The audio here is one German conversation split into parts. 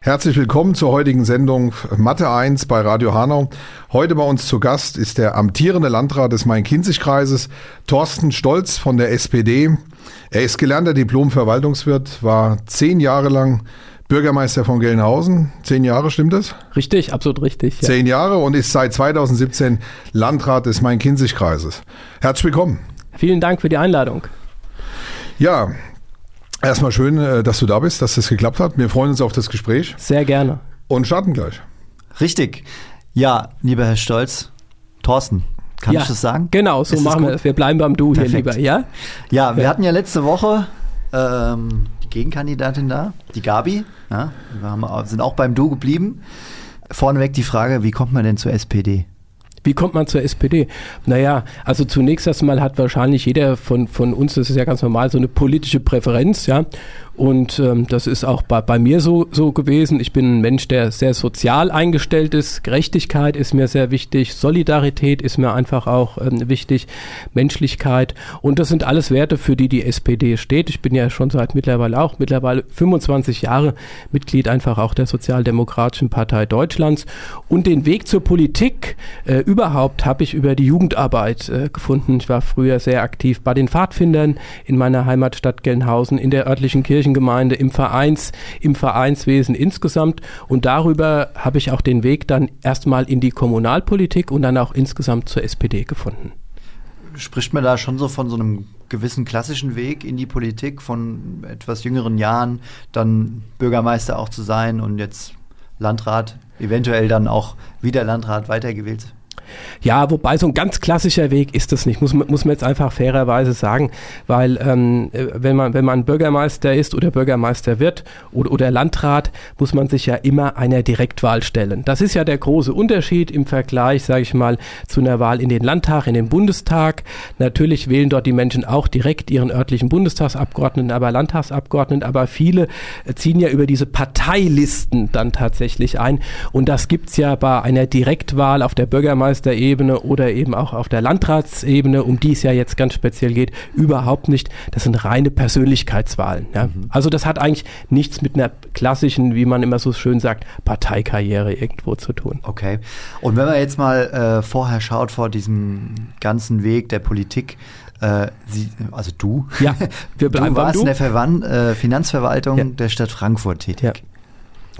Herzlich willkommen zur heutigen Sendung Mathe 1 bei Radio Hanau. Heute bei uns zu Gast ist der amtierende Landrat des Main-Kinzig-Kreises, Thorsten Stolz von der SPD. Er ist gelernter Diplom-Verwaltungswirt, war zehn Jahre lang Bürgermeister von Gelnhausen. Zehn Jahre, stimmt das? Richtig, absolut richtig. Ja. Zehn Jahre und ist seit 2017 Landrat des Main-Kinzig-Kreises. Herzlich willkommen. Vielen Dank für die Einladung. Ja, erstmal schön, äh, dass du da bist, dass das geklappt hat. Wir freuen uns auf das Gespräch Sehr gerne. und starten gleich. Richtig. Ja, lieber Herr Stolz, Thorsten, kann ja, ich das sagen? Genau, so Ist machen wir das. Wir bleiben beim Du Perfekt. hier lieber, ja? Ja, wir Ja. hatten ja letzte Woche ähm, die Gegenkandidatin da, die Gabi. Ja, wir sind auch beim Du geblieben. Vorneweg die Frage, wie kommt man denn zur SPD? Wie kommt man zur SPD? Naja, also zunächst erstmal hat wahrscheinlich jeder von, von uns, das ist ja ganz normal, so eine politische Präferenz, ja. Und ähm, das ist auch bei, bei mir so, so gewesen. Ich bin ein Mensch, der sehr sozial eingestellt ist. Gerechtigkeit ist mir sehr wichtig. Solidarität ist mir einfach auch ähm, wichtig. Menschlichkeit. Und das sind alles Werte, für die die SPD steht. Ich bin ja schon seit mittlerweile auch, mittlerweile 25 Jahre Mitglied einfach auch der Sozialdemokratischen Partei Deutschlands. Und den Weg zur Politik äh, überhaupt habe ich über die Jugendarbeit äh, gefunden. Ich war früher sehr aktiv bei den Pfadfindern in meiner Heimatstadt Gelnhausen, in der örtlichen Kirchengemeinde, im Vereins, im Vereinswesen insgesamt. Und darüber habe ich auch den Weg dann erstmal in die Kommunalpolitik und dann auch insgesamt zur SPD gefunden. Spricht man da schon so von so einem gewissen klassischen Weg in die Politik, von etwas jüngeren Jahren dann Bürgermeister auch zu sein und jetzt Landrat, eventuell dann auch wieder Landrat weitergewählt? Ja, wobei so ein ganz klassischer Weg ist das nicht, muss, man- muss man jetzt einfach fairerweise sagen, weil ähm, äh, wenn, man, wenn man Bürgermeister ist oder Bürgermeister wird oder, oder Landrat, muss man sich ja immer einer Direktwahl stellen. Das ist ja der große Unterschied im Vergleich, sage ich mal, zu einer Wahl in den Landtag, in den Bundestag. Natürlich wählen dort die Menschen auch direkt ihren örtlichen Bundestagsabgeordneten, aber Landtagsabgeordneten, aber viele ziehen ja über diese Parteilisten dann tatsächlich ein. Und das gibt's ja bei einer Direktwahl auf der Bürgermeisterebene oder eben auch auf der Landratsebene, um die es ja jetzt ganz speziell geht, überhaupt nicht. Das sind reine Persönlichkeitswahlen. Ja. Also das hat eigentlich nichts mit einer klassischen, wie man immer so schön sagt, Parteikarriere irgendwo zu tun. Okay. Und wenn man jetzt mal äh, vorher schaut, vor diesem ganzen Weg der Politik, äh, Sie, also du, Ja, wir bleiben du warst Du. in der Verwan äh, Finanzverwaltung Ja. der Stadt Frankfurt tätig. Ja.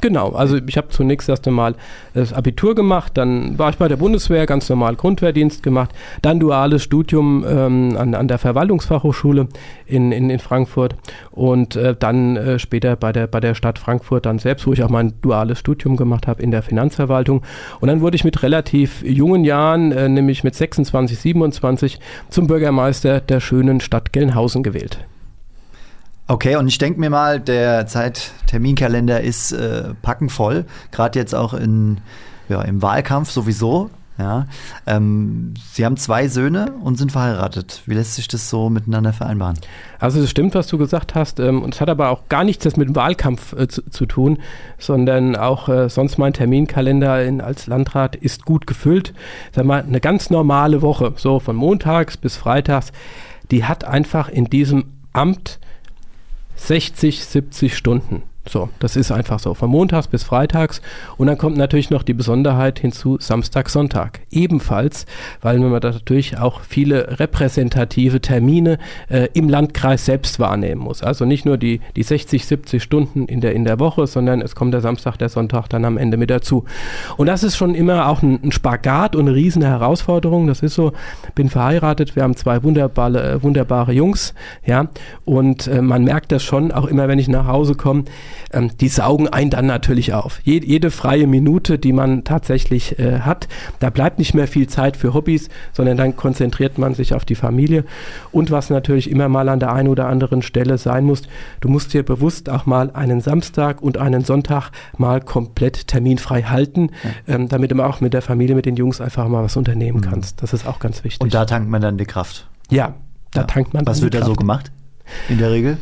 Genau, also ich habe zunächst erst einmal das Abitur gemacht, dann war ich bei der Bundeswehr, ganz normal Grundwehrdienst gemacht, dann duales Studium ähm, an, an der Verwaltungsfachhochschule in, in, in Frankfurt und äh, dann äh, später bei der, bei der Stadt Frankfurt dann selbst, wo ich auch mein duales Studium gemacht habe in der Finanzverwaltung. Und dann wurde ich mit relativ jungen Jahren, äh, nämlich mit 26, 27, zum Bürgermeister der schönen Stadt Gelnhausen gewählt. Okay, und ich denke mir mal, der Zeitterminkalender ist äh, packenvoll, gerade jetzt auch in, ja, im Wahlkampf sowieso. Ja. Ähm, Sie haben zwei Söhne und sind verheiratet. Wie lässt sich das so miteinander vereinbaren? Also es stimmt, was du gesagt hast. Ähm, und es hat aber auch gar nichts das mit dem Wahlkampf äh, zu, zu tun, sondern auch äh, sonst mein Terminkalender in, als Landrat ist gut gefüllt. Sag mal, eine ganz normale Woche, so von montags bis freitags, die hat einfach in diesem Amt 60, 70 Stunden. So, das ist einfach so. Von montags bis freitags. Und dann kommt natürlich noch die Besonderheit hinzu, Samstag, Sonntag. Ebenfalls, weil man natürlich auch viele repräsentative Termine äh, im Landkreis selbst wahrnehmen muss. Also nicht nur die, die 60, 70 Stunden in der, in der Woche, sondern es kommt der Samstag, der Sonntag dann am Ende mit dazu. Und das ist schon immer auch ein, ein Spagat und eine riesen Herausforderung. Das ist so, bin verheiratet, wir haben zwei wunderbare, äh, wunderbare Jungs, ja. Und äh, man merkt das schon, auch immer wenn ich nach Hause komme, ähm, die saugen einen dann natürlich auf. Je, jede freie Minute, die man tatsächlich äh, hat, da bleibt nicht mehr viel Zeit für Hobbys, sondern dann konzentriert man sich auf die Familie. Und was natürlich immer mal an der einen oder anderen Stelle sein muss, du musst dir bewusst auch mal einen Samstag und einen Sonntag mal komplett terminfrei halten, ja. ähm, damit du auch mit der Familie, mit den Jungs einfach mal was unternehmen mhm. kannst. Das ist auch ganz wichtig. Und da tankt man dann die Kraft. Ja, da ja. tankt man. Was wird da so gemacht in der Regel?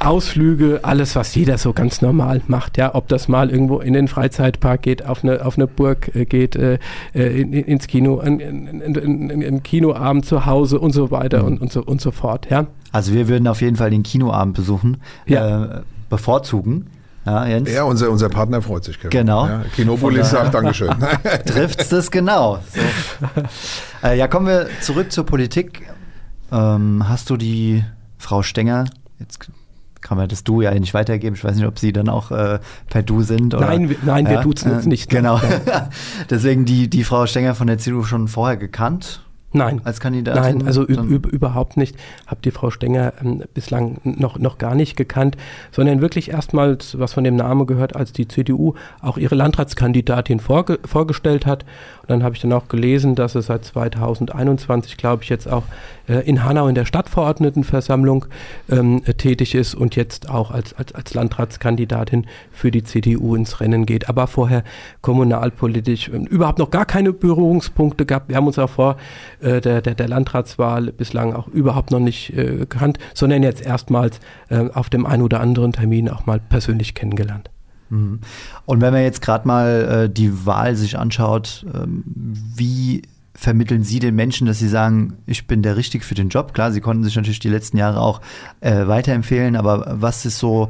Ausflüge, alles, was jeder so ganz normal macht, ja, ob das mal irgendwo in den Freizeitpark geht, auf eine, auf eine Burg äh, geht, äh, äh in, ins Kino, in, in, in, in, Kinoabend zu Hause und so weiter mhm. und, und, so, und so fort, ja. Also wir würden auf jeden Fall den Kinoabend besuchen, ja. äh, bevorzugen. Ja, Jens? ja unser, unser Partner freut sich. Kevin. Genau. Ja, Kinopolis sagt Dankeschön. Trifft es genau. So. Äh, ja, kommen wir zurück zur Politik. Ähm, hast du die Frau Stenger, jetzt kann man das Du ja nicht weitergeben. Ich weiß nicht, ob Sie dann auch äh, per Du sind. Oder, nein, nein, wir ja, duzen uns nicht. Genau. Deswegen die, die Frau Stenger von der CDU schon vorher gekannt. Nein. Als Kandidatin? Nein, also überhaupt nicht. Habe die Frau Stenger ähm, bislang noch, noch gar nicht gekannt, sondern wirklich erstmals was von dem Namen gehört, als die CDU auch ihre Landratskandidatin vorge vorgestellt hat. Und dann habe ich dann auch gelesen, dass es seit 2021, glaube ich, jetzt auch äh, in Hanau in der Stadtverordnetenversammlung ähm, tätig ist und jetzt auch als, als, als Landratskandidatin für die CDU ins Rennen geht. Aber vorher kommunalpolitisch äh, überhaupt noch gar keine Berührungspunkte gehabt. Wir haben uns auch vor äh, der, der, der Landratswahl bislang auch überhaupt noch nicht äh, gekannt, sondern jetzt erstmals äh, auf dem einen oder anderen Termin auch mal persönlich kennengelernt. Mhm. Und wenn man jetzt gerade mal äh, die Wahl sich anschaut, ähm, wie vermitteln Sie den Menschen, dass Sie sagen, ich bin der Richtige für den Job? Klar, Sie konnten sich natürlich die letzten Jahre auch äh, weiterempfehlen, aber was ist so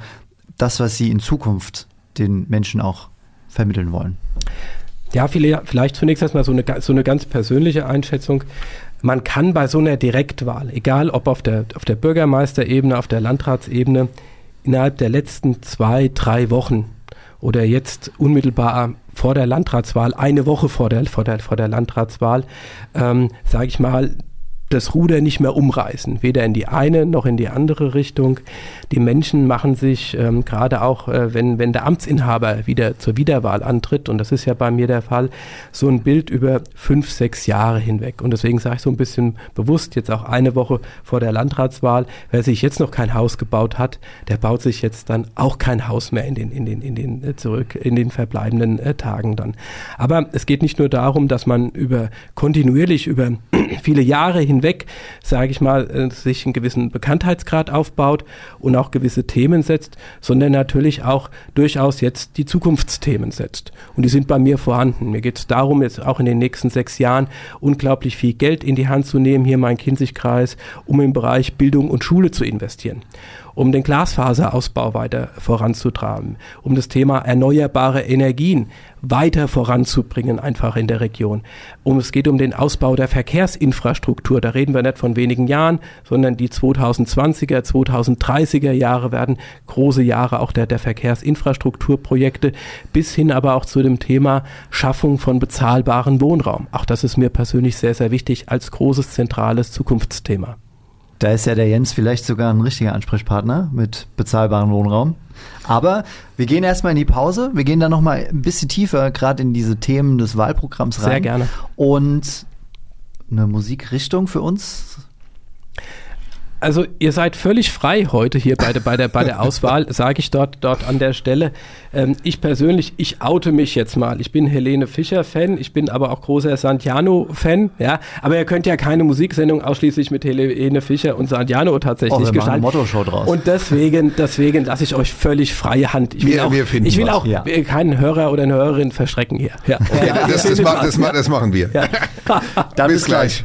das, was Sie in Zukunft den Menschen auch vermitteln wollen? Ja, vielleicht zunächst erstmal so eine, so eine ganz persönliche Einschätzung. Man kann bei so einer Direktwahl, egal ob auf der, auf der Bürgermeisterebene, auf der Landratsebene, innerhalb der letzten zwei, drei Wochen oder jetzt unmittelbar vor der Landratswahl, eine Woche vor der, vor der, vor der Landratswahl, ähm, sage ich mal, das Ruder nicht mehr umreißen, weder in die eine noch in die andere Richtung. Die Menschen machen sich ähm, gerade auch, äh, wenn, wenn der Amtsinhaber wieder zur Wiederwahl antritt, und das ist ja bei mir der Fall, so ein Bild über fünf, sechs Jahre hinweg. Und deswegen sage ich so ein bisschen bewusst, jetzt auch eine Woche vor der Landratswahl, wer sich jetzt noch kein Haus gebaut hat, der baut sich jetzt dann auch kein Haus mehr in den, in den, in den äh, zurück, in den verbleibenden äh, Tagen dann. Aber es geht nicht nur darum, dass man über kontinuierlich über viele Jahre hinweg hinweg, sage ich mal, äh, sich einen gewissen Bekanntheitsgrad aufbaut und auch gewisse Themen setzt, sondern natürlich auch durchaus jetzt die Zukunftsthemen setzt. Und die sind bei mir vorhanden. Mir geht es darum, jetzt auch in den nächsten sechs Jahren unglaublich viel Geld in die Hand zu nehmen, hier mein Kinzigkreis, um im Bereich Bildung und Schule zu investieren um den Glasfaserausbau weiter voranzutreiben, um das Thema erneuerbare Energien weiter voranzubringen, einfach in der Region. Um, es geht um den Ausbau der Verkehrsinfrastruktur. Da reden wir nicht von wenigen Jahren, sondern die 2020er, 2030er Jahre werden große Jahre auch der, der Verkehrsinfrastrukturprojekte, bis hin aber auch zu dem Thema Schaffung von bezahlbaren Wohnraum. Auch das ist mir persönlich sehr, sehr wichtig als großes zentrales Zukunftsthema. Da ist ja der Jens vielleicht sogar ein richtiger Ansprechpartner mit bezahlbarem Wohnraum. Aber wir gehen erstmal in die Pause. Wir gehen dann nochmal ein bisschen tiefer, gerade in diese Themen des Wahlprogramms rein. Sehr gerne. Und eine Musikrichtung für uns also ihr seid völlig frei heute hier bei der, bei der, bei der Auswahl, sage ich dort, dort an der Stelle. Ähm, ich persönlich, ich oute mich jetzt mal. Ich bin Helene Fischer-Fan, ich bin aber auch großer Santiano-Fan, ja. Aber ihr könnt ja keine Musiksendung ausschließlich mit Helene Fischer und Santiano tatsächlich oh, gestalten. Motto-Show draus. Und deswegen, deswegen lasse ich euch völlig freie Hand. Ich will wir, auch, wir ich will was. auch ja. keinen Hörer oder eine Hörerin verschrecken hier. Ja, ja das, das, das, das, machen wir. bis gleich.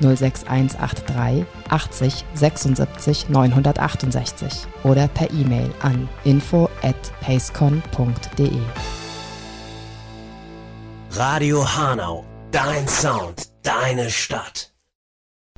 06183 80 76 968 oder per E-Mail an info at pacecon.de. Radio Hanau, dein Sound, deine Stadt.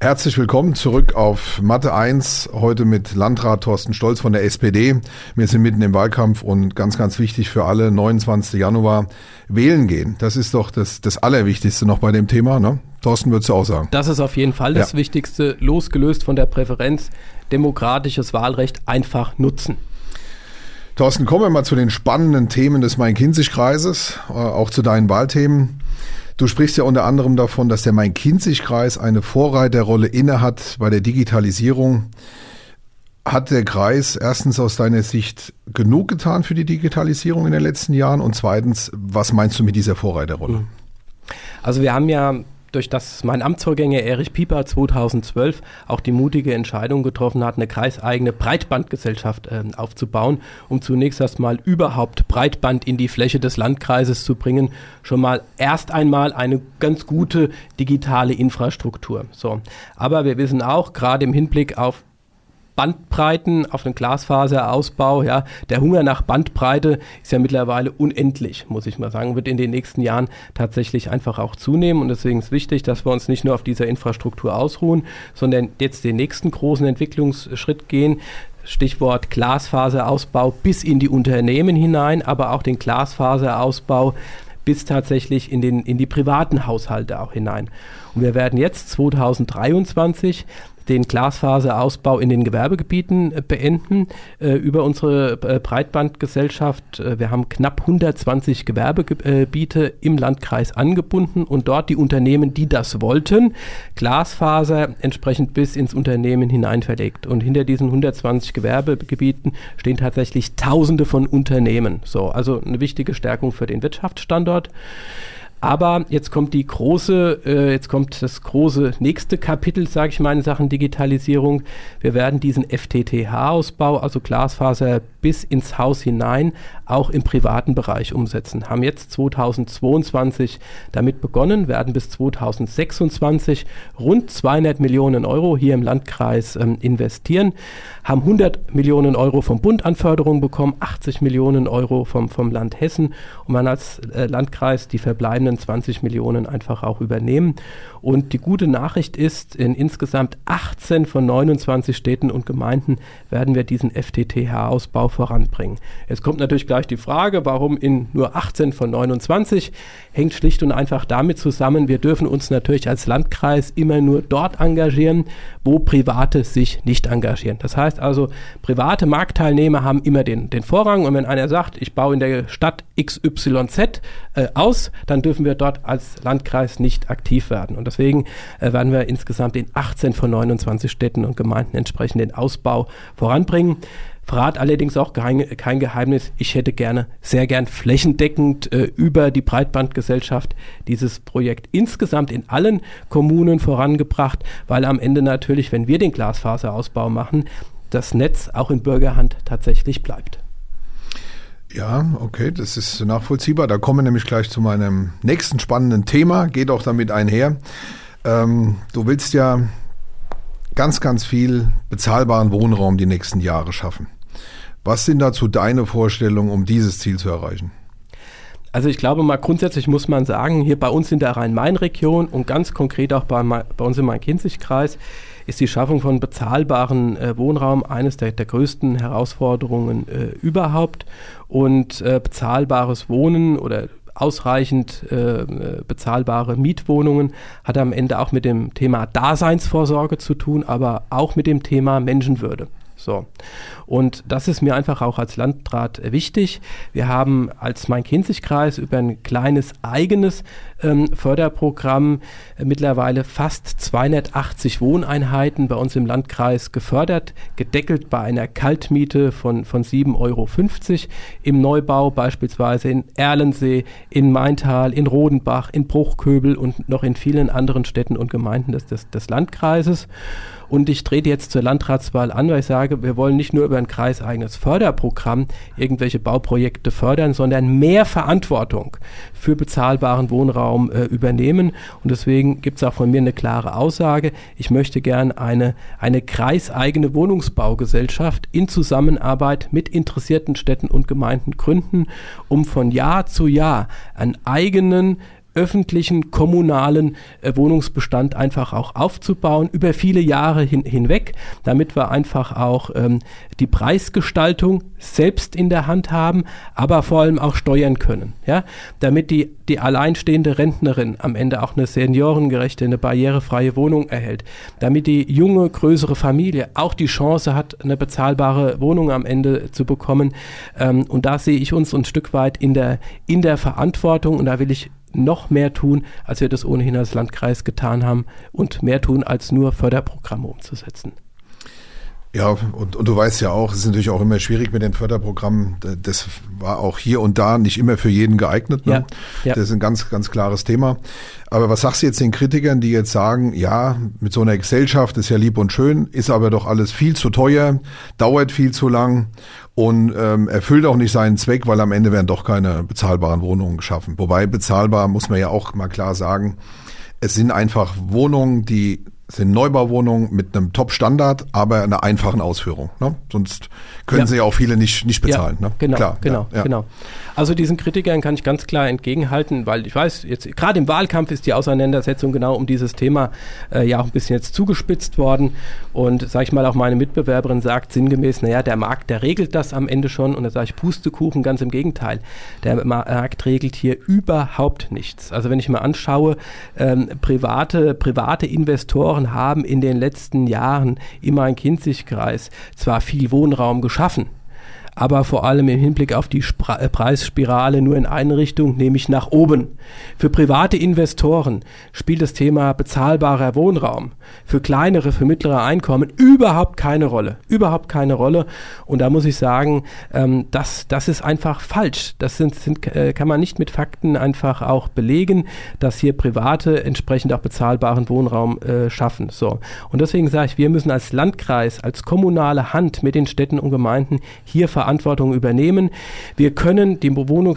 Herzlich willkommen zurück auf Mathe 1, heute mit Landrat Thorsten Stolz von der SPD. Wir sind mitten im Wahlkampf und ganz, ganz wichtig für alle, 29. Januar, wählen gehen. Das ist doch das, das Allerwichtigste noch bei dem Thema, ne? Thorsten, würdest du auch sagen? Das ist auf jeden Fall das Ja. Wichtigste, losgelöst von der Präferenz, demokratisches Wahlrecht einfach nutzen. Thorsten, kommen wir mal zu den spannenden Themen des Main-Kinzig-Kreises, äh, auch zu deinen Wahlthemen. Du sprichst ja unter anderem davon, dass der Main-Kinzig-Kreis eine Vorreiterrolle innehat bei der Digitalisierung. Hat der Kreis erstens aus deiner Sicht genug getan für die Digitalisierung in den letzten Jahren? Und zweitens, was meinst du mit dieser Vorreiterrolle? Also wir haben ja durch das mein Amtsvorgänger Erich Pieper 2012 auch die mutige Entscheidung getroffen hat, eine kreiseigene Breitbandgesellschaft ähm, aufzubauen, um zunächst erstmal überhaupt Breitband in die Fläche des Landkreises zu bringen. Schon mal erst einmal eine ganz gute digitale Infrastruktur. So. Aber wir wissen auch, gerade im Hinblick auf Bandbreiten, auf den Glasfaserausbau, ja, der Hunger nach Bandbreite ist ja mittlerweile unendlich, muss ich mal sagen, wird in den nächsten Jahren tatsächlich einfach auch zunehmen und deswegen ist wichtig, dass wir uns nicht nur auf dieser Infrastruktur ausruhen, sondern jetzt den nächsten großen Entwicklungsschritt gehen. Stichwort Glasfaserausbau bis in die Unternehmen hinein, aber auch den Glasfaserausbau bis tatsächlich in, den, in die privaten Haushalte auch hinein. Und wir werden jetzt 2023 den Glasfaserausbau in den Gewerbegebieten äh, beenden äh, über unsere äh, Breitbandgesellschaft. Wir haben knapp 120 Gewerbegebiete im Landkreis angebunden und dort die Unternehmen, die das wollten, Glasfaser entsprechend bis ins Unternehmen hinein verlegt. Und hinter diesen 120 Gewerbegebieten stehen tatsächlich Tausende von Unternehmen. So, also eine wichtige Stärkung für den Wirtschaftsstandort. Aber jetzt kommt die große, äh, jetzt kommt das große nächste Kapitel, sage ich mal, in Sachen Digitalisierung. Wir werden diesen FTTH-Ausbau, also Glasfaser bis ins Haus hinein, auch im privaten Bereich umsetzen. Haben jetzt 2022 damit begonnen, werden bis 2026 rund 200 Millionen Euro hier im Landkreis ähm, investieren, haben 100 Millionen Euro vom Bund an Förderung bekommen, 80 Millionen Euro vom, vom Land Hessen und man als äh, Landkreis die verbleibenden 20 Millionen einfach auch übernehmen. Und die gute Nachricht ist, in insgesamt 18 von 29 Städten und Gemeinden werden wir diesen FTTH-Ausbau voranbringen. Jetzt kommt natürlich gleich die Frage, warum in nur 18 von 29? Hängt schlicht und einfach damit zusammen, wir dürfen uns natürlich als Landkreis immer nur dort engagieren, wo Private sich nicht engagieren. Das heißt also, private Marktteilnehmer haben immer den, den Vorrang und wenn einer sagt, ich baue in der Stadt XYZ äh, aus, dann dürfen wir dort als Landkreis nicht aktiv werden. Und deswegen äh, werden wir insgesamt in 18 von 29 Städten und Gemeinden entsprechend den Ausbau voranbringen. Verrat allerdings auch kein, kein Geheimnis. Ich hätte gerne, sehr gern flächendeckend äh, über die Breitbandgesellschaft dieses Projekt insgesamt in allen Kommunen vorangebracht, weil am Ende natürlich, wenn wir den Glasfaserausbau machen, das Netz auch in Bürgerhand tatsächlich bleibt. Ja, okay, das ist nachvollziehbar. Da kommen wir nämlich gleich zu meinem nächsten spannenden Thema, geht auch damit einher. Ähm, du willst ja ganz, ganz viel bezahlbaren Wohnraum die nächsten Jahre schaffen. Was sind dazu deine Vorstellungen, um dieses Ziel zu erreichen? Also ich glaube mal grundsätzlich muss man sagen, hier bei uns in der Rhein-Main-Region und ganz konkret auch bei, bei uns im Main-Kinzig-Kreis ist die Schaffung von bezahlbaren äh, Wohnraum eines der, der größten Herausforderungen äh, überhaupt. Und äh, bezahlbares Wohnen oder ausreichend äh, bezahlbare Mietwohnungen hat am Ende auch mit dem Thema Daseinsvorsorge zu tun, aber auch mit dem Thema Menschenwürde. So. Und das ist mir einfach auch als Landrat wichtig. Wir haben als Main-Kinzig-Kreis über ein kleines eigenes ähm, Förderprogramm äh, mittlerweile fast 280 Wohneinheiten bei uns im Landkreis gefördert, gedeckelt bei einer Kaltmiete von, von 7,50 Euro im Neubau, beispielsweise in Erlensee, in Maintal, in Rodenbach, in Bruchköbel und noch in vielen anderen Städten und Gemeinden des, des, des Landkreises. Und ich trete jetzt zur Landratswahl an, weil ich sage, wir wollen nicht nur über ein kreiseigenes Förderprogramm irgendwelche Bauprojekte fördern, sondern mehr Verantwortung für bezahlbaren Wohnraum äh, übernehmen. Und deswegen gibt es auch von mir eine klare Aussage. Ich möchte gern eine, eine kreiseigene Wohnungsbaugesellschaft in Zusammenarbeit mit interessierten Städten und Gemeinden gründen, um von Jahr zu Jahr einen eigenen öffentlichen, kommunalen äh, Wohnungsbestand einfach auch aufzubauen, über viele Jahre hin, hinweg, damit wir einfach auch ähm, die Preisgestaltung selbst in der Hand haben, aber vor allem auch steuern können. Ja? Damit die, die alleinstehende Rentnerin am Ende auch eine seniorengerechte, eine barrierefreie Wohnung erhält. Damit die junge, größere Familie auch die Chance hat, eine bezahlbare Wohnung am Ende zu bekommen. Ähm, und da sehe ich uns ein Stück weit in der, in der Verantwortung und da will ich noch mehr tun, als wir das ohnehin als Landkreis getan haben und mehr tun, als nur Förderprogramme umzusetzen. Ja, und, und du weißt ja auch, es ist natürlich auch immer schwierig mit den Förderprogrammen. Das war auch hier und da nicht immer für jeden geeignet. Ne? Ja, ja. Das ist ein ganz, ganz klares Thema. Aber was sagst du jetzt den Kritikern, die jetzt sagen, ja, mit so einer Gesellschaft ist ja lieb und schön, ist aber doch alles viel zu teuer, dauert viel zu lang und ähm, erfüllt auch nicht seinen Zweck, weil am Ende werden doch keine bezahlbaren Wohnungen geschaffen. Wobei bezahlbar muss man ja auch mal klar sagen, es sind einfach Wohnungen, die sind Neubauwohnungen mit einem Top-Standard, aber einer einfachen Ausführung. Ne? Sonst können ja. sie ja auch viele nicht, nicht bezahlen. Ja, ne? Genau, Klar, genau, ja, genau. Also diesen Kritikern kann ich ganz klar entgegenhalten, weil ich weiß, jetzt gerade im Wahlkampf ist die Auseinandersetzung genau um dieses Thema äh, ja auch ein bisschen jetzt zugespitzt worden. Und sage ich mal, auch meine Mitbewerberin sagt sinngemäß, naja, der Markt, der regelt das am Ende schon. Und da sage ich, Pustekuchen, ganz im Gegenteil. Der Markt regelt hier überhaupt nichts. Also wenn ich mir anschaue, ähm, private, private Investoren haben in den letzten Jahren im Main-Kinzig-Kreis zwar viel Wohnraum geschaffen, aber vor allem im Hinblick auf die Spra äh, Preisspirale nur in eine Richtung, nämlich nach oben. Für private Investoren spielt das Thema bezahlbarer Wohnraum für kleinere, für mittlere Einkommen überhaupt keine Rolle. Überhaupt keine Rolle. Und da muss ich sagen, ähm, das, das ist einfach falsch. Das sind, sind, äh, kann man nicht mit Fakten einfach auch belegen, dass hier Private entsprechend auch bezahlbaren Wohnraum äh, schaffen. So. Und deswegen sage ich, wir müssen als Landkreis, als kommunale Hand mit den Städten und Gemeinden hier verantwortlich Verantwortung übernehmen. Wir können die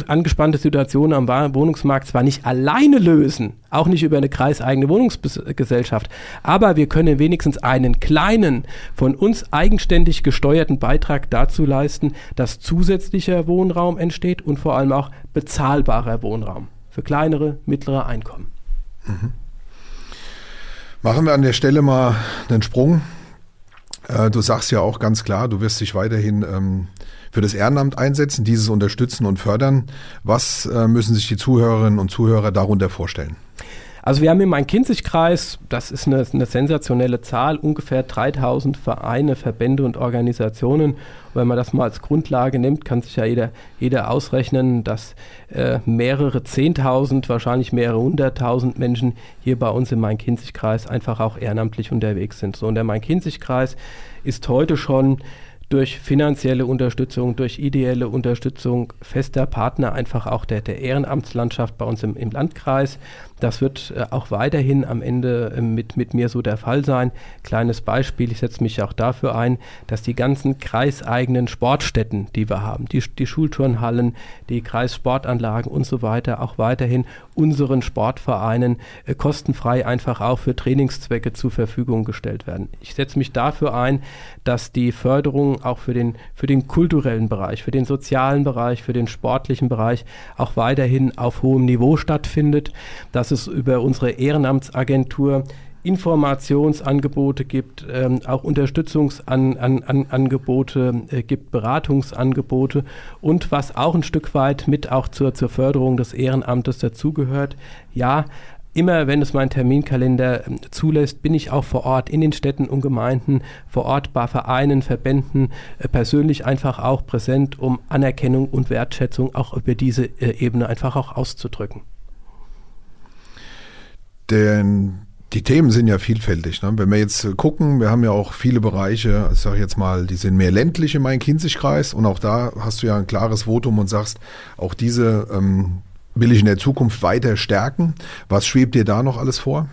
angespannte Situation am Wohnungsmarkt zwar nicht alleine lösen, auch nicht über eine kreiseigene Wohnungsgesellschaft, aber wir können wenigstens einen kleinen, von uns eigenständig gesteuerten Beitrag dazu leisten, dass zusätzlicher Wohnraum entsteht und vor allem auch bezahlbarer Wohnraum für kleinere, mittlere Einkommen. Mhm. Machen wir an der Stelle mal einen Sprung. Äh, du sagst ja auch ganz klar, du wirst dich weiterhin ähm, für das Ehrenamt einsetzen, dieses unterstützen und fördern. Was äh, müssen sich die Zuhörerinnen und Zuhörer darunter vorstellen? Also wir haben im Main-Kinzig-Kreis, das ist eine, eine, sensationelle Zahl, ungefähr 3000 Vereine, Verbände und Organisationen. Wenn man das mal als Grundlage nimmt, kann sich ja jeder, jeder ausrechnen, dass äh, mehrere 10.000, wahrscheinlich mehrere hunderttausend Menschen hier bei uns im Main-Kinzig-Kreis einfach auch ehrenamtlich unterwegs sind. So, und der Main-Kinzig-Kreis ist heute schon durch finanzielle Unterstützung, durch ideelle Unterstützung fester Partner einfach auch der, der Ehrenamtslandschaft bei uns im, im Landkreis. Das wird äh, auch weiterhin am Ende äh, mit, mit mir so der Fall sein. Kleines Beispiel, ich setze mich auch dafür ein, dass die ganzen kreiseigenen Sportstätten, die wir haben, die, die Schulturnhallen, die Kreissportanlagen und so weiter, auch weiterhin unseren Sportvereinen äh, kostenfrei einfach auch für Trainingszwecke zur Verfügung gestellt werden. Ich setze mich dafür ein, dass die Förderung auch für den, für den kulturellen Bereich, für den sozialen Bereich, für den sportlichen Bereich auch weiterhin auf hohem Niveau stattfindet, dass dass es über unsere Ehrenamtsagentur Informationsangebote gibt, ähm, auch Unterstützungsangebote an, äh, gibt, Beratungsangebote und was auch ein Stück weit mit auch zur, zur Förderung des Ehrenamtes dazugehört. Ja, immer wenn es mein Terminkalender ähm, zulässt, bin ich auch vor Ort in den Städten und Gemeinden, vor Ort bei Vereinen, Verbänden, äh, persönlich einfach auch präsent, um Anerkennung und Wertschätzung auch über diese äh, Ebene einfach auch auszudrücken. Denn die Themen sind ja vielfältig. Ne? Wenn wir jetzt gucken, wir haben ja auch viele Bereiche, ich sage jetzt mal, die sind mehr ländlich im Main-Kinzig-Kreis und auch da hast du ja ein klares Votum und sagst, auch diese ähm, will ich in der Zukunft weiter stärken. Was schwebt dir da noch alles vor?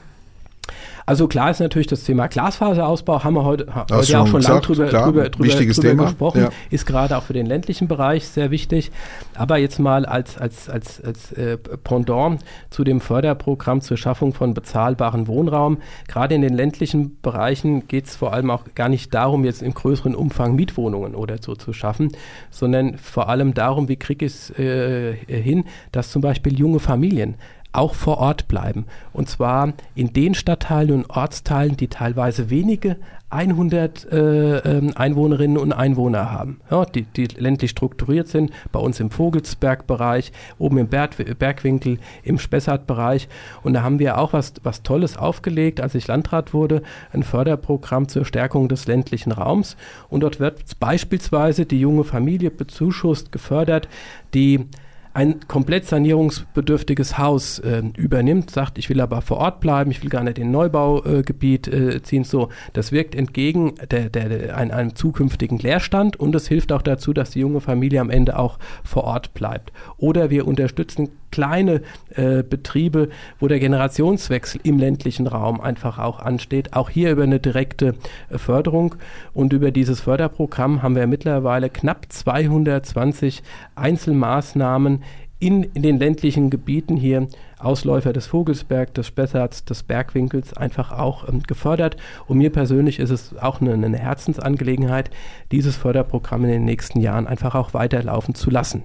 Also klar ist natürlich das Thema Glasfaserausbau, haben wir heute, heute auch schon lange drüber, klar, drüber, drüber, drüber gesprochen, ja. ist gerade auch für den ländlichen Bereich sehr wichtig. Aber jetzt mal als, als, als, als äh, Pendant zu dem Förderprogramm zur Schaffung von bezahlbaren Wohnraum. Gerade in den ländlichen Bereichen geht es vor allem auch gar nicht darum, jetzt im größeren Umfang Mietwohnungen oder so zu schaffen, sondern vor allem darum, wie kriege ich es äh, hin, dass zum Beispiel junge Familien auch vor Ort bleiben. Und zwar in den Stadtteilen und Ortsteilen, die teilweise wenige 100 äh, ähm, Einwohnerinnen und Einwohner haben, ja, die, die ländlich strukturiert sind, bei uns im Vogelsbergbereich, oben im Berg, Bergwinkel, im Spessartbereich. Und da haben wir auch was, was Tolles aufgelegt, als ich Landrat wurde, ein Förderprogramm zur Stärkung des ländlichen Raums. Und dort wird beispielsweise die junge Familie bezuschusst, gefördert, die ein komplett sanierungsbedürftiges Haus äh, übernimmt, sagt, ich will aber vor Ort bleiben, ich will gar nicht in Neubaugebiet äh, ziehen, so, das wirkt entgegen der, der, der, einem, einem zukünftigen Leerstand und es hilft auch dazu, dass die junge Familie am Ende auch vor Ort bleibt. Oder wir unterstützen kleine äh, Betriebe, wo der Generationswechsel im ländlichen Raum einfach auch ansteht. Auch hier über eine direkte äh, Förderung. Und über dieses Förderprogramm haben wir mittlerweile knapp 220 Einzelmaßnahmen in, in den ländlichen Gebieten hier, Ausläufer des Vogelsberg, des Spessarts, des Bergwinkels, einfach auch ähm, gefördert. Und mir persönlich ist es auch eine, eine Herzensangelegenheit, dieses Förderprogramm in den nächsten Jahren einfach auch weiterlaufen zu lassen.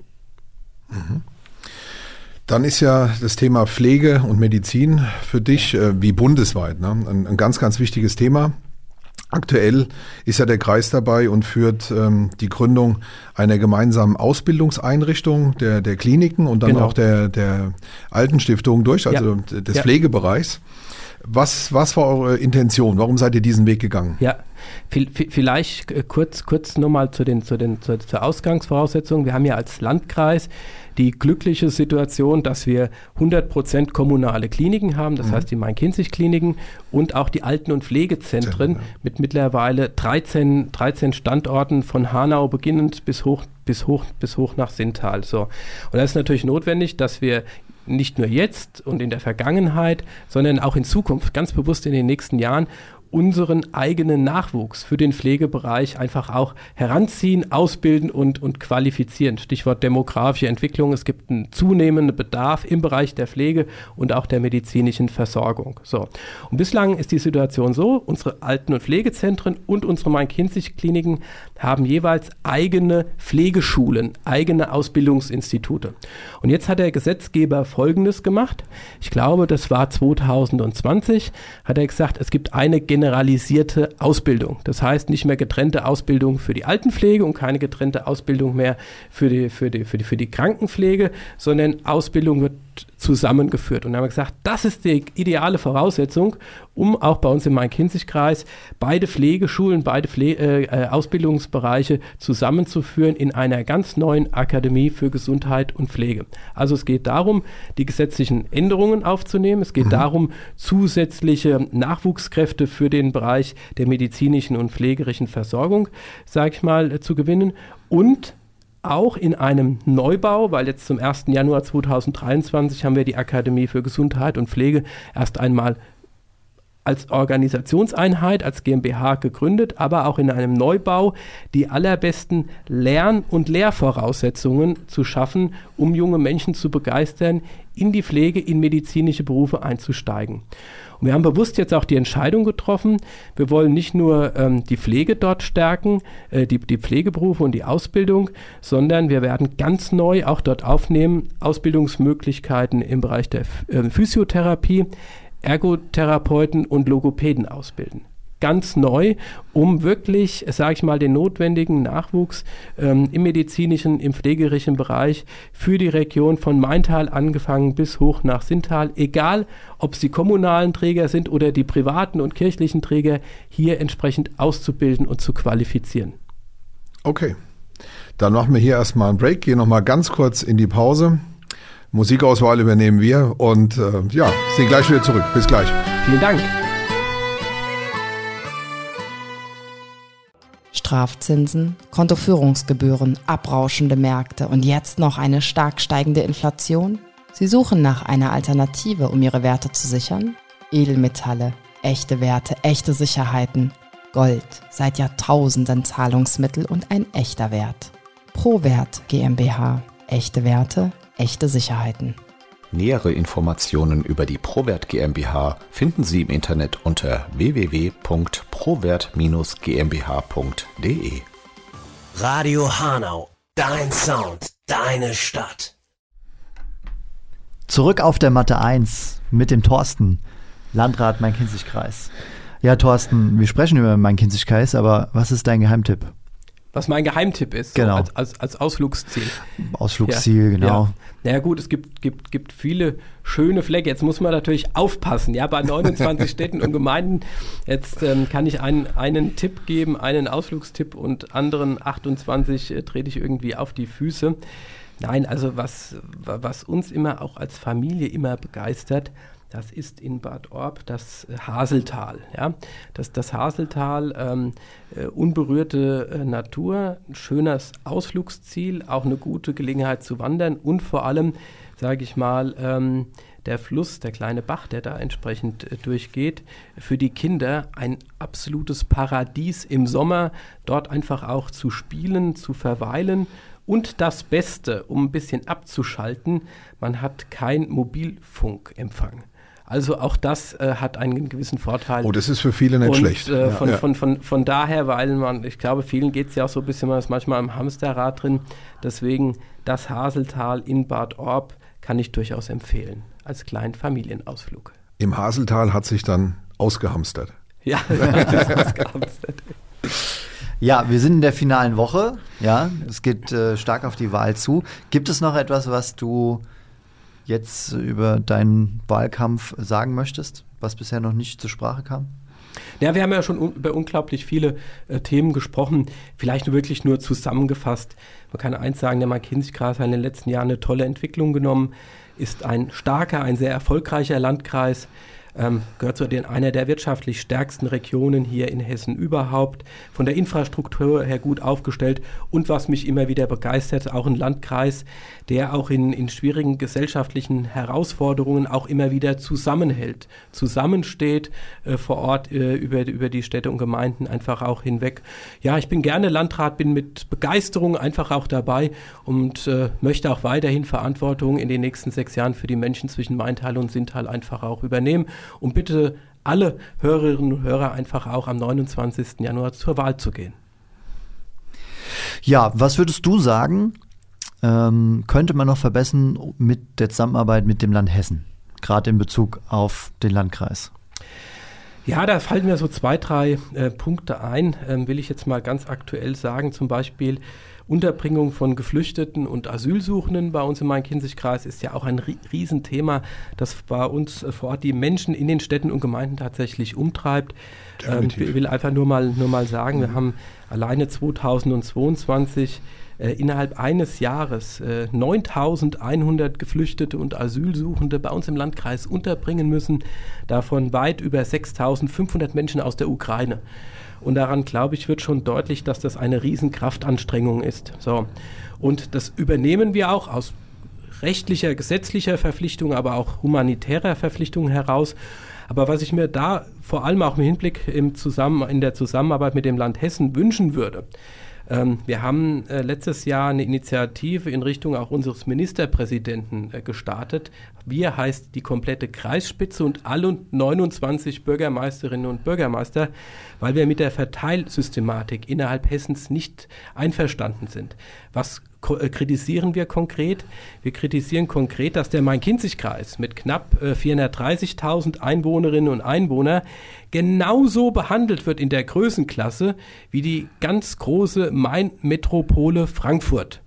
Mhm. Dann ist ja das Thema Pflege und Medizin für dich äh, wie bundesweit ne? ein, ein, ganz, ganz wichtiges Thema. Aktuell ist ja der Kreis dabei und führt ähm, die Gründung einer gemeinsamen Ausbildungseinrichtung der, der Kliniken und dann genau. auch der, der Altenstiftung durch, also ja. des ja. Pflegebereichs. Was, was war eure Intention? Warum seid ihr diesen Weg gegangen? Ja, vielleicht äh, kurz, kurz nochmal zu den, zu den, zur, zur Ausgangsvoraussetzung. Wir haben ja als Landkreis die glückliche Situation, dass wir 100% kommunale Kliniken haben, das mhm. heißt die Main-Kinzig-Kliniken und auch die Alten- und Pflegezentren ja. mit mittlerweile 13, 13 Standorten von Hanau beginnend bis hoch, bis hoch, bis hoch nach Sintal. So. Und da ist natürlich notwendig, dass wir nicht nur jetzt und in der Vergangenheit, sondern auch in Zukunft, ganz bewusst in den nächsten Jahren, unseren eigenen Nachwuchs für den Pflegebereich einfach auch heranziehen, ausbilden und, und qualifizieren. Stichwort demografische Entwicklung. Es gibt einen zunehmenden Bedarf im Bereich der Pflege und auch der medizinischen Versorgung. So. Und bislang ist die Situation so, unsere Alten- und Pflegezentren und unsere Main-Kinzig-Kliniken haben jeweils eigene Pflegeschulen, eigene Ausbildungsinstitute. Und jetzt hat der Gesetzgeber Folgendes gemacht. Ich glaube, das war 2020, hat er gesagt, es gibt eine generalisierte Ausbildung. Das heißt nicht mehr getrennte Ausbildung für die Altenpflege und keine getrennte Ausbildung mehr für die, für die, für die, für die Krankenpflege, sondern Ausbildung wird zusammengeführt. Und haben wir gesagt, das ist die ideale Voraussetzung, um auch bei uns im Main-Kinzig-Kreis beide Pflegeschulen, beide Pfle äh, äh, Ausbildungsbereiche zusammenzuführen in einer ganz neuen Akademie für Gesundheit und Pflege. Also es geht darum, die gesetzlichen Änderungen aufzunehmen. Es geht mhm. darum, zusätzliche Nachwuchskräfte für den Bereich der medizinischen und pflegerischen Versorgung, sage ich mal, äh, zu gewinnen. Und auch in einem Neubau, weil jetzt zum 1. Januar 2023 haben wir die Akademie für Gesundheit und Pflege erst einmal als Organisationseinheit, als GmbH gegründet, aber auch in einem Neubau die allerbesten Lern- und Lehrvoraussetzungen zu schaffen, um junge Menschen zu begeistern, in die Pflege, in medizinische Berufe einzusteigen. Und wir haben bewusst jetzt auch die Entscheidung getroffen, wir wollen nicht nur ähm, die Pflege dort stärken, äh, die, die Pflegeberufe und die Ausbildung, sondern wir werden ganz neu auch dort aufnehmen, Ausbildungsmöglichkeiten im Bereich der äh, Physiotherapie, Ergotherapeuten und Logopäden ausbilden ganz neu, um wirklich, sage ich mal, den notwendigen Nachwuchs ähm, im medizinischen, im pflegerischen Bereich für die Region von Maintal angefangen bis hoch nach Sintal, egal ob sie kommunalen Träger sind oder die privaten und kirchlichen Träger, hier entsprechend auszubilden und zu qualifizieren. Okay, dann machen wir hier erstmal einen Break, gehen nochmal ganz kurz in die Pause. Musikauswahl übernehmen wir und äh, ja, sind gleich wieder zurück. Bis gleich. Vielen Dank. Strafzinsen, Kontoführungsgebühren, abrauschende Märkte und jetzt noch eine stark steigende Inflation? Sie suchen nach einer Alternative, um ihre Werte zu sichern? Edelmetalle, echte Werte, echte Sicherheiten. Gold, seit Jahrtausenden Zahlungsmittel und ein echter Wert. ProWert GmbH. Echte Werte, echte Sicherheiten. Nähere Informationen über die Prowert GmbH finden Sie im Internet unter www.prowert-gmbh.de. Radio Hanau, dein Sound, deine Stadt. Zurück auf der Matte 1 mit dem Thorsten, Landrat Main-Kinzig-Kreis. Ja, Thorsten, wir sprechen über Main-Kinzig-Kreis, aber was ist dein Geheimtipp? Was mein Geheimtipp ist, Genau. so als, als, als Ausflugsziel. Ausflugsziel, Ja, genau. Ja. Naja gut, es gibt, gibt, gibt viele schöne Flecke. Jetzt muss man natürlich aufpassen. Ja, bei 29 Städten und Gemeinden. Jetzt ähm, kann ich einen, einen Tipp geben, einen Ausflugstipp und anderen 28 äh, trete ich irgendwie auf die Füße. Nein, also was, wa- was uns immer auch als Familie immer begeistert, das ist in Bad Orb das äh, Haseltal. Ja? Das, das Haseltal, ähm, äh, unberührte äh, Natur, ein schönes Ausflugsziel, auch eine gute Gelegenheit zu wandern und vor allem, sage ich mal, ähm, der Fluss, der kleine Bach, der da entsprechend äh, durchgeht, für die Kinder ein absolutes Paradies im Sommer, dort einfach auch zu spielen, zu verweilen. Und das Beste, um ein bisschen abzuschalten, man hat kein Mobilfunkempfang. Also auch das äh, hat einen gewissen Vorteil. Oh, das ist für viele nicht und, schlecht. Äh, von, Ja. von, von, von daher, weil man, ich glaube, vielen geht es ja auch so ein bisschen, man ist manchmal im Hamsterrad drin. Deswegen das Haseltal in Bad Orb kann ich durchaus empfehlen als kleinen Familienausflug. Im Haseltal hat sich dann ausgehamstert. Ja, das ist was gehamstert. Ja, wir sind in der finalen Woche. Ja, es geht äh, stark auf die Wahl zu. Gibt es noch etwas, was du jetzt über deinen Wahlkampf sagen möchtest, was bisher noch nicht zur Sprache kam? Ja, wir haben ja schon un über unglaublich viele äh, Themen gesprochen. Vielleicht nur wirklich nur zusammengefasst. Man kann eins sagen, der Main-Kinzig-Kreis hat in den letzten Jahren eine tolle Entwicklung genommen, ist ein starker, ein sehr erfolgreicher Landkreis, ähm, gehört zu den, einer der wirtschaftlich stärksten Regionen hier in Hessen überhaupt, von der Infrastruktur her gut aufgestellt und was mich immer wieder begeistert, auch ein Landkreis, der auch in, in schwierigen gesellschaftlichen Herausforderungen auch immer wieder zusammenhält, zusammensteht äh, vor Ort äh, über, über die Städte und Gemeinden einfach auch hinweg. Ja, ich bin gerne Landrat, bin mit Begeisterung einfach auch dabei und äh, möchte auch weiterhin Verantwortung in den nächsten sechs Jahren für die Menschen zwischen Maintal und Sintal einfach auch übernehmen und bitte alle Hörerinnen und Hörer einfach auch am 29. Januar zur Wahl zu gehen. Ja, was würdest du sagen, ähm, könnte man noch verbessern mit der Zusammenarbeit mit dem Land Hessen, gerade in Bezug auf den Landkreis? Ja, da fallen mir so zwei, drei äh, Punkte ein, ähm, will ich jetzt mal ganz aktuell sagen. Zum Beispiel Unterbringung von Geflüchteten und Asylsuchenden bei uns im Main-Kinzig-Kreis ist ja auch ein Rie- Riesenthema, das bei uns äh, vor Ort die Menschen in den Städten und Gemeinden tatsächlich umtreibt. Ähm, ich will einfach nur mal, nur mal sagen, wir haben alleine 2022 äh, innerhalb eines Jahres äh, 9100 Geflüchtete und Asylsuchende bei uns im Landkreis unterbringen müssen, davon weit über 6500 Menschen aus der Ukraine. Und daran, glaube ich, wird schon deutlich, dass das eine Riesenkraftanstrengung ist. So. Und das übernehmen wir auch aus rechtlicher, gesetzlicher Verpflichtung, aber auch humanitärer Verpflichtung heraus. Aber was ich mir da vor allem auch im Hinblick im Zusammen, in der Zusammenarbeit mit dem Land Hessen wünschen würde, ähm, wir haben äh, letztes Jahr eine Initiative in Richtung auch unseres Ministerpräsidenten äh, gestartet. Wir heißt die komplette Kreisspitze und alle 29 Bürgermeisterinnen und Bürgermeister, weil wir mit der Verteilsystematik innerhalb Hessens nicht einverstanden sind. Was kritisieren wir konkret? Wir kritisieren konkret, dass der Main-Kinzig-Kreis mit knapp äh, 430.000 Einwohnerinnen und Einwohnern genauso behandelt wird in der Größenklasse wie die ganz große Main-Metropole Frankfurt.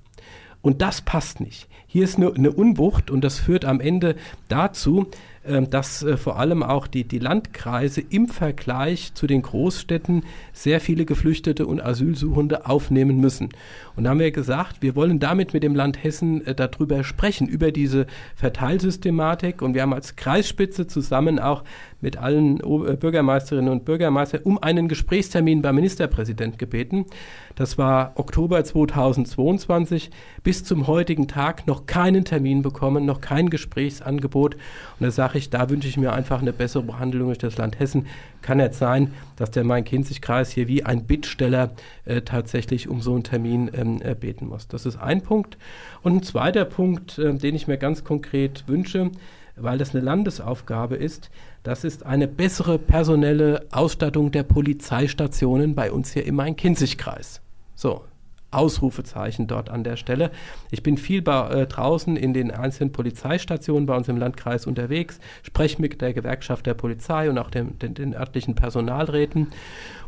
Und das passt nicht. Hier ist eine, eine Unwucht und das führt am Ende dazu, ähm, dass äh, vor allem auch die, die Landkreise im Vergleich zu den Großstädten sehr viele Geflüchtete und Asylsuchende aufnehmen müssen. Und da haben wir gesagt, wir wollen damit mit dem Land Hessen äh, darüber sprechen, über diese Verteilsystematik. Und wir haben als Kreisspitze zusammen auch mit allen äh, Bürgermeisterinnen und Bürgermeistern um einen Gesprächstermin beim Ministerpräsident gebeten. Das war Oktober 2022. Bis zum heutigen Tag noch keinen Termin bekommen, noch kein Gesprächsangebot. Und da sage ich, da wünsche ich mir einfach eine bessere Behandlung durch das Land Hessen. Kann nicht sein, dass der Main-Kinzig-Kreis hier wie ein Bittsteller äh, tatsächlich um so einen Termin ähm, äh, beten muss. Das ist ein Punkt. Und ein zweiter Punkt, äh, den ich mir ganz konkret wünsche, weil das eine Landesaufgabe ist, das ist eine bessere personelle Ausstattung der Polizeistationen bei uns hier im Main-Kinzig-Kreis. So, Ausrufezeichen dort an der Stelle. Ich bin viel bei, äh, draußen in den einzelnen Polizeistationen bei uns im Landkreis unterwegs, spreche mit der Gewerkschaft der Polizei und auch dem, den, den örtlichen Personalräten.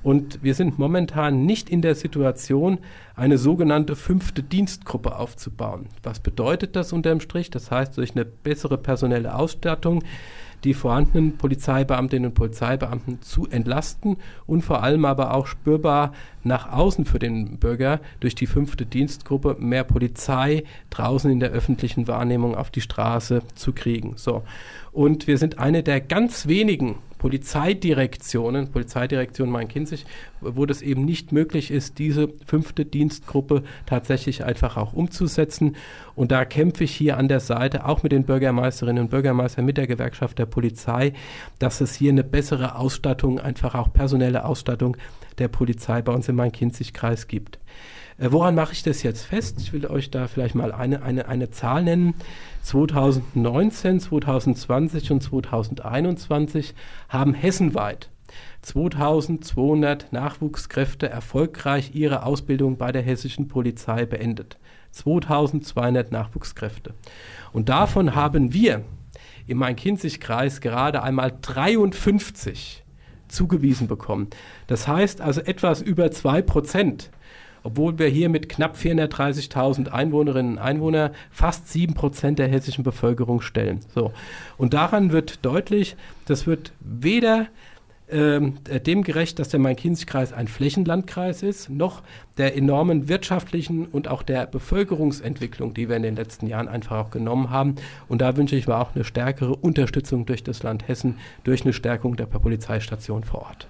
Und wir sind momentan nicht in der Situation, eine sogenannte fünfte Dienstgruppe aufzubauen. Was bedeutet das unterm Strich? Das heißt, durch eine bessere personelle Ausstattung die vorhandenen Polizeibeamtinnen und Polizeibeamten zu entlasten und vor allem aber auch spürbar nach außen für den Bürger durch die fünfte Dienstgruppe mehr Polizei draußen in der öffentlichen Wahrnehmung auf die Straße zu kriegen. So. Und wir sind eine der ganz wenigen Polizeidirektionen, Polizeidirektion Main-Kinzig, wo das eben nicht möglich ist, diese fünfte Dienstgruppe tatsächlich einfach auch umzusetzen. Und da kämpfe ich hier an der Seite, auch mit den Bürgermeisterinnen und Bürgermeistern, mit der Gewerkschaft der Polizei, dass es hier eine bessere Ausstattung, einfach auch personelle Ausstattung der Polizei bei uns im Main-Kinzig-Kreis gibt. Äh, woran mache ich das jetzt fest? Ich will euch da vielleicht mal eine, eine, eine Zahl nennen. 2019, 2020 und 2021 haben hessenweit 2200 Nachwuchskräfte erfolgreich ihre Ausbildung bei der hessischen Polizei beendet. 2200 Nachwuchskräfte. Und davon haben wir im Main-Kinzig-Kreis gerade einmal 53 zugewiesen bekommen. Das heißt also etwas über 2 Prozent obwohl wir hier mit knapp 430.000 Einwohnerinnen und Einwohnern fast 7 Prozent der hessischen Bevölkerung stellen. So. Und daran wird deutlich, das wird weder ähm, dem gerecht, dass der Main-Kinzig-Kreis ein Flächenlandkreis ist, noch der enormen wirtschaftlichen und auch der Bevölkerungsentwicklung, die wir in den letzten Jahren einfach auch genommen haben. Und da wünsche ich mir auch eine stärkere Unterstützung durch das Land Hessen, durch eine Stärkung der Polizeistation vor Ort.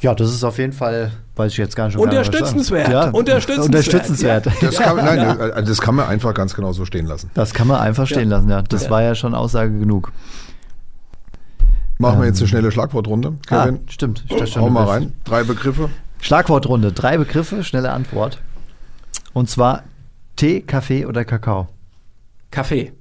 Ja, das ist auf jeden Fall, weiß ich jetzt gar nicht. Unterstützenswert. Ja, unterstützenswert. unterstützenswert. Ja. Das, kann, nein, ja. das kann man einfach ganz genau so stehen lassen. Das kann man einfach stehen lassen, ja. Das war ja schon Aussage genug. Machen wir jetzt eine ähm. schnelle Schlagwortrunde, ah, Kevin. Ah, stimmt. Hau mal rein. Drei Begriffe. Schlagwortrunde. Drei Begriffe, schnelle Antwort. Und zwar Tee, Kaffee oder Kakao? Kaffee.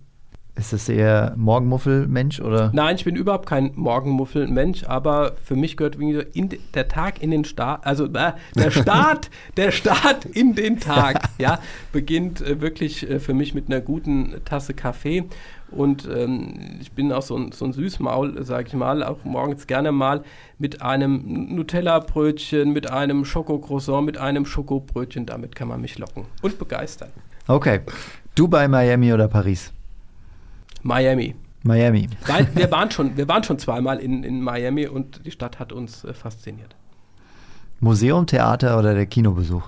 Ist das eher Morgenmuffel-Mensch oder? Nein, ich bin überhaupt kein Morgenmuffel-Mensch, aber für mich gehört in, der Tag in den Start, also äh, der Start, der Start in den Tag, ja, beginnt äh, wirklich äh, für mich mit einer guten Tasse Kaffee. Und ähm, ich bin auch so ein, so ein Süßmaul, sage ich mal, auch morgens gerne mal mit einem Nutella-Brötchen, mit einem Schokocroissant, mit einem Schokobrötchen. Damit kann man mich locken und begeistern. Okay. Dubai, Miami oder Paris? Miami. Miami. Weil wir waren schon, wir waren schon zweimal in, in Miami und die Stadt hat uns äh, fasziniert. Museum, Theater oder der Kinobesuch?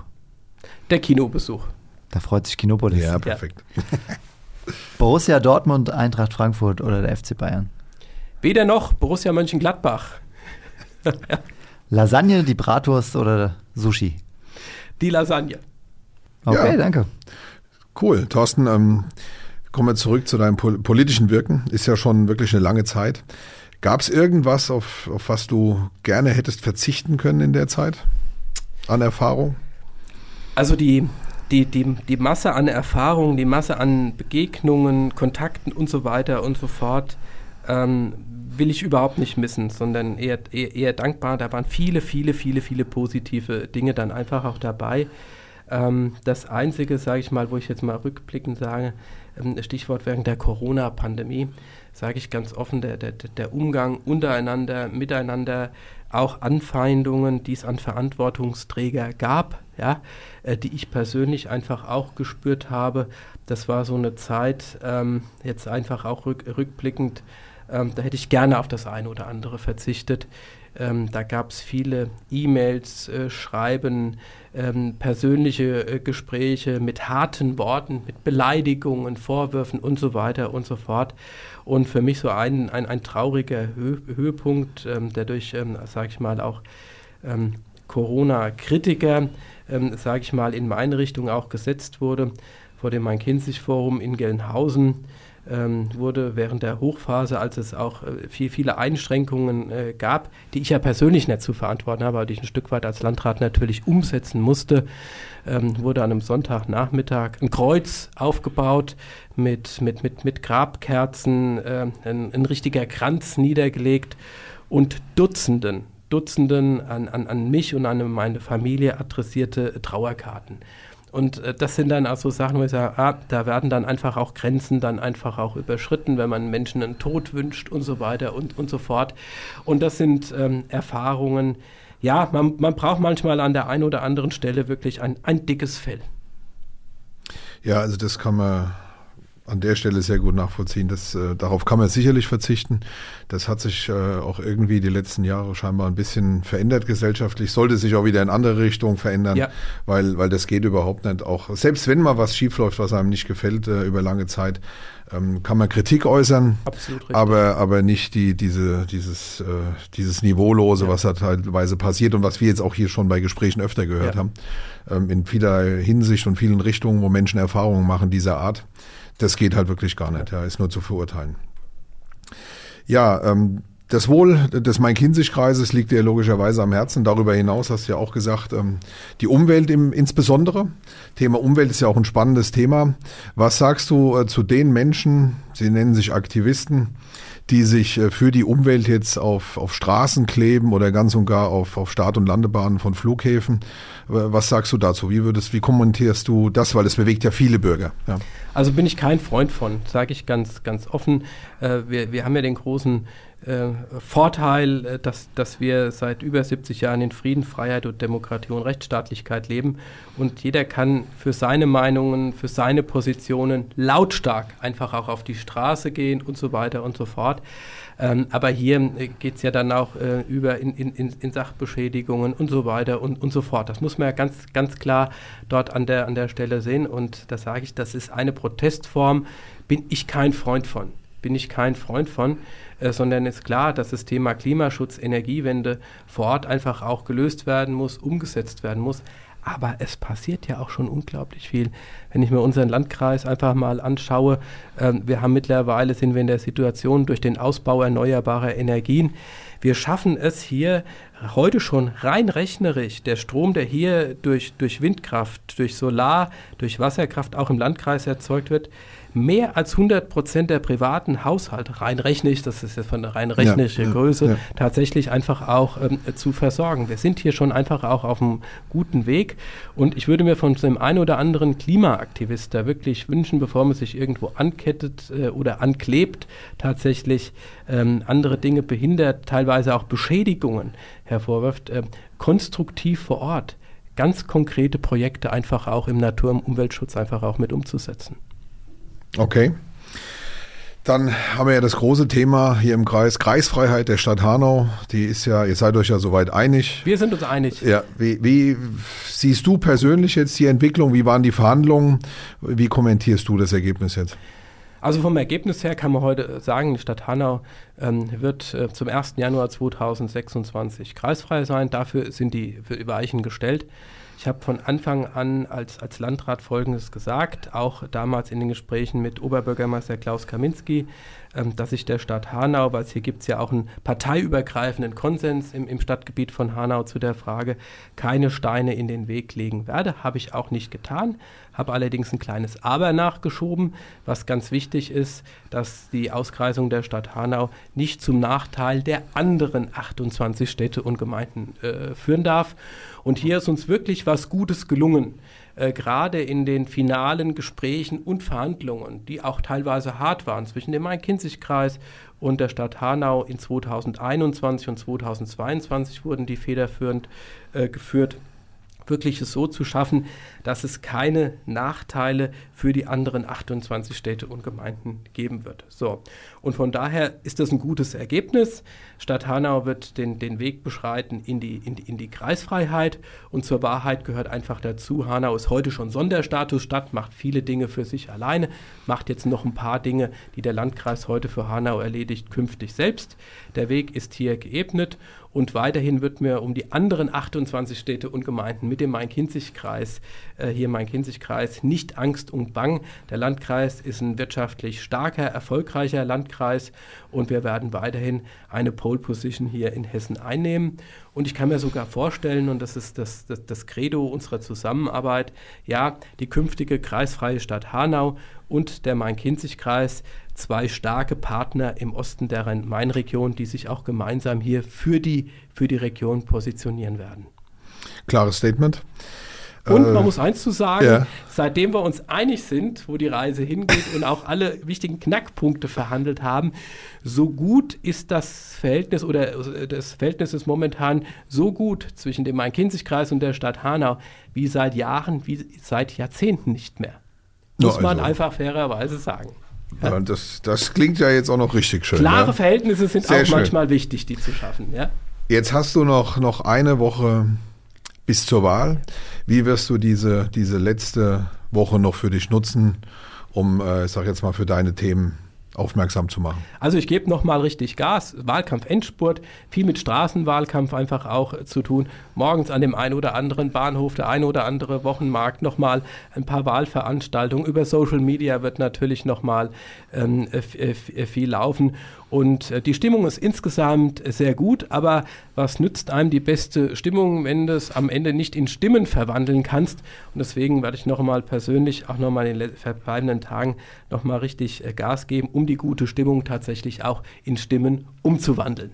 Der Kinobesuch. Da freut sich Kinopolis. Ja, perfekt. Ja. Borussia Dortmund, Eintracht Frankfurt oder der FC Bayern? Weder noch, Borussia Mönchengladbach. Lasagne, die Bratwurst oder Sushi? Die Lasagne. Okay, ja. danke. Cool. Thorsten, ähm, Kommen wir zurück zu deinem politischen Wirken. Ist ja schon wirklich eine lange Zeit. Gab es irgendwas, auf, auf was du gerne hättest verzichten können in der Zeit an Erfahrung? Also die, die, die, die Masse an Erfahrungen, die Masse an Begegnungen, Kontakten und so weiter und so fort, ähm, will ich überhaupt nicht missen, sondern eher, eher, eher, dankbar. Da waren viele, viele, viele, viele positive Dinge dann einfach auch dabei. Ähm, das Einzige, sage ich mal, wo ich jetzt mal rückblickend sage, Stichwort während der Corona-Pandemie, sage ich ganz offen, der, der, der Umgang untereinander, miteinander, auch Anfeindungen, die es an Verantwortungsträger gab, ja, äh, die ich persönlich einfach auch gespürt habe. Das war so eine Zeit, ähm, jetzt einfach auch rück, rückblickend, ähm, da hätte ich gerne auf das eine oder andere verzichtet. Ähm, da gab es viele E-Mails, äh, Schreiben, ähm, persönliche äh, Gespräche mit harten Worten, mit Beleidigungen, Vorwürfen und so weiter und so fort. Und für mich so ein, ein, ein trauriger Hö Höhepunkt, ähm, der durch, ähm, sage ich mal, auch ähm, Corona-Kritiker, ähm, sage ich mal, in meine Richtung auch gesetzt wurde, vor dem Main-Kinzig-Forum in Gelnhausen ähm, wurde während der Hochphase, als es auch äh, viel, viele Einschränkungen äh, gab, die ich ja persönlich nicht zu verantworten habe, die ich ein Stück weit als Landrat natürlich umsetzen musste, ähm, wurde an einem Sonntagnachmittag ein Kreuz aufgebaut mit, mit, mit, mit Grabkerzen, äh, ein, ein richtiger Kranz niedergelegt und Dutzenden, Dutzenden an, an, an mich und an meine Familie adressierte Trauerkarten. Und äh, das sind dann auch so Sachen, wo ich sage, ah, da werden dann einfach auch Grenzen dann einfach auch überschritten, wenn man Menschen einen Tod wünscht und so weiter und, und so fort. Und das sind ähm, Erfahrungen, ja, man, man braucht manchmal an der einen oder anderen Stelle wirklich ein, ein dickes Fell. Ja, also das kann man an der Stelle sehr gut nachvollziehen. Das, äh, darauf kann man sicherlich verzichten. Das hat sich äh, auch irgendwie die letzten Jahre scheinbar ein bisschen verändert gesellschaftlich. Sollte sich auch wieder in andere Richtungen verändern, ja. weil, weil das geht überhaupt nicht. Auch selbst wenn mal was schiefläuft, was einem nicht gefällt äh, über lange Zeit, ähm, kann man Kritik äußern, aber, aber nicht die, diese, dieses, äh, dieses Niveaulose, ja. was da teilweise passiert und was wir jetzt auch hier schon bei Gesprächen öfter gehört ja. haben. Ähm, in vieler Hinsicht und vielen Richtungen, wo Menschen Erfahrungen machen dieser Art. Das geht halt wirklich gar nicht, ja, ist nur zu verurteilen. Ja, ähm, das Wohl des Main-Kinzig-Kreises liegt dir logischerweise am Herzen. Darüber hinaus hast du ja auch gesagt, ähm, die Umwelt im, insbesondere. Thema Umwelt ist ja auch ein spannendes Thema. Was sagst du äh, zu den Menschen, sie nennen sich Aktivisten, die sich äh, für die Umwelt jetzt auf, auf Straßen kleben oder ganz und gar auf, auf Start- und Landebahnen von Flughäfen. Was sagst du dazu? Wie würdest, wie kommentierst du das? Weil es bewegt ja viele Bürger. Ja. Also bin ich kein Freund von, sage ich ganz, ganz offen. Äh, wir, wir haben ja den großen äh, Vorteil, äh, dass, dass wir seit über 70 Jahren in Frieden, Freiheit und Demokratie und Rechtsstaatlichkeit leben. Und jeder kann für seine Meinungen, für seine Positionen lautstark einfach auch auf die Straße gehen und so weiter und so fort. Ähm, aber hier äh, geht es ja dann auch äh, über in, in, in, Sachbeschädigungen und so weiter und, und so fort. Das muss man ja ganz, ganz klar dort an der, an der Stelle sehen. Und da sage ich, das ist eine Protestform, bin ich kein Freund von. Bin ich kein Freund von, äh, sondern ist klar, dass das Thema Klimaschutz, Energiewende vor Ort einfach auch gelöst werden muss, umgesetzt werden muss. Aber es passiert ja auch schon unglaublich viel. Wenn ich mir unseren Landkreis einfach mal anschaue, äh, wir haben mittlerweile, sind wir in der Situation durch den Ausbau erneuerbarer Energien, wir schaffen es hier heute schon rein rechnerisch, der Strom, der hier durch, durch Windkraft, durch Solar, durch Wasserkraft auch im Landkreis erzeugt wird, mehr als 100 Prozent der privaten Haushalte, rein rechnisch, das ist jetzt von der rein rechnischen ja, Größe, ja. tatsächlich einfach auch ähm, zu versorgen. Wir sind hier schon einfach auch auf einem guten Weg und ich würde mir von dem einen oder anderen Klimaaktivist da wirklich wünschen, bevor man sich irgendwo ankettet äh, oder anklebt, tatsächlich ähm, andere Dinge behindert, teilweise auch Beschädigungen hervorwirft, äh, konstruktiv vor Ort ganz konkrete Projekte einfach auch im Natur- und Umweltschutz einfach auch mit umzusetzen. Okay. Dann haben wir ja das große Thema hier im Kreis, Kreisfreiheit der Stadt Hanau. Die ist ja, ihr seid euch ja soweit einig. Wir sind uns einig. Ja, wie, wie siehst du persönlich jetzt die Entwicklung? Wie waren die Verhandlungen? Wie kommentierst du das Ergebnis jetzt? Also vom Ergebnis her kann man heute sagen, die Stadt Hanau ähm, wird äh, zum 1. Januar 2026 kreisfrei sein. Dafür sind die Weichen gestellt. Ich habe von Anfang an als, als Landrat Folgendes gesagt, auch damals in den Gesprächen mit Oberbürgermeister Klaus Kaminski, ähm, dass ich der Stadt Hanau, weil hier gibt es ja auch einen parteiübergreifenden Konsens im, im Stadtgebiet von Hanau zu der Frage, keine Steine in den Weg legen werde. Habe ich auch nicht getan, habe allerdings ein kleines Aber nachgeschoben, was ganz wichtig ist, dass die Auskreisung der Stadt Hanau nicht zum Nachteil der anderen 28 Städte und Gemeinden äh, führen darf. Und hier ist uns wirklich was Gutes gelungen, äh, gerade in den finalen Gesprächen und Verhandlungen, die auch teilweise hart waren zwischen dem Main-Kinzig-Kreis und der Stadt Hanau in 2021 und 2022 wurden die federführend äh, geführt wirklich es so zu schaffen, dass es keine Nachteile für die anderen 28 Städte und Gemeinden geben wird. So. Und von daher ist das ein gutes Ergebnis. Stadt Hanau wird den, den Weg beschreiten in die, in, die, in die Kreisfreiheit. Und zur Wahrheit gehört einfach dazu, Hanau ist heute schon Sonderstatus Stadt, macht viele Dinge für sich alleine, macht jetzt noch ein paar Dinge, die der Landkreis heute für Hanau erledigt, künftig selbst. Der Weg ist hier geebnet und weiterhin wird mir um die anderen 28 Städte und Gemeinden mit dem Main-Kinzig-Kreis, äh, hier Main-Kinzig-Kreis, nicht Angst und Bang. Der Landkreis ist ein wirtschaftlich starker, erfolgreicher Landkreis und wir werden weiterhin eine Pole Position hier in Hessen einnehmen. Und ich kann mir sogar vorstellen, und das ist das, das, das Credo unserer Zusammenarbeit, ja, die künftige kreisfreie Stadt Hanau und der Main-Kinzig-Kreis zwei starke Partner im Osten der Rhein-Main-Region, die sich auch gemeinsam hier für die, für die Region positionieren werden. Klares Statement. Und Äh, man muss eins zu sagen, ja. seitdem wir uns einig sind, wo die Reise hingeht und auch alle wichtigen Knackpunkte verhandelt haben, so gut ist das Verhältnis oder äh, das Verhältnis ist momentan so gut zwischen dem Main-Kinzig-Kreis und der Stadt Hanau wie seit Jahren, wie seit Jahrzehnten nicht mehr. Muss Ja, man also- einfach fairerweise sagen. Ja, das, das klingt ja jetzt auch noch richtig schön. Klare ja? Verhältnisse sind Sehr auch schön. manchmal wichtig, die zu schaffen. Ja? Jetzt hast du noch, noch eine Woche bis zur Wahl. Wie wirst du diese, diese letzte Woche noch für dich nutzen, um, äh, ich sag jetzt mal, für deine Themen aufmerksam zu machen? Also ich gebe nochmal richtig Gas. Wahlkampf Endspurt, viel mit Straßenwahlkampf einfach auch zu tun. Morgens an dem einen oder anderen Bahnhof, der eine oder andere Wochenmarkt nochmal ein paar Wahlveranstaltungen. Über Social Media wird natürlich nochmal ähm, äh, äh, äh, viel laufen. Und äh, die Stimmung ist insgesamt sehr gut, aber was nützt einem die beste Stimmung, wenn du es am Ende nicht in Stimmen verwandeln kannst? Und deswegen werde ich nochmal persönlich auch nochmal in den le- verbleibenden Tagen nochmal richtig äh, Gas geben, um die gute Stimmung tatsächlich auch in Stimmen umzuwandeln.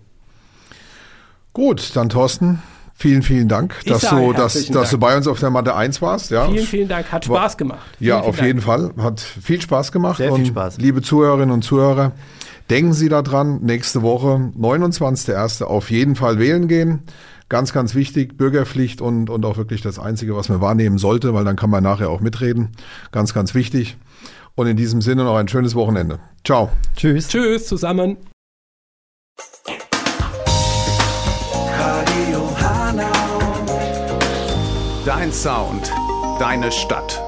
Gut, dann Thorsten, vielen, vielen Dank, Ich dass, du, dass, dass du Dank. bei uns auf der Mathe 1 warst. Ja. Vielen, vielen Dank, hat Spaß gemacht. Ja, Vielen, auf vielen jeden Dank. Fall. Hat viel Spaß gemacht. Sehr viel Spaß. Liebe Zuhörerinnen und Zuhörer, denken Sie daran, nächste Woche, 29.01. auf jeden Fall wählen gehen. Ganz, ganz wichtig, Bürgerpflicht und, und auch wirklich das Einzige, was man wahrnehmen sollte, weil dann kann man nachher auch mitreden. Ganz, ganz wichtig. Und in diesem Sinne noch ein schönes Wochenende. Ciao. Tschüss. Tschüss zusammen. Dein Sound, deine Stadt.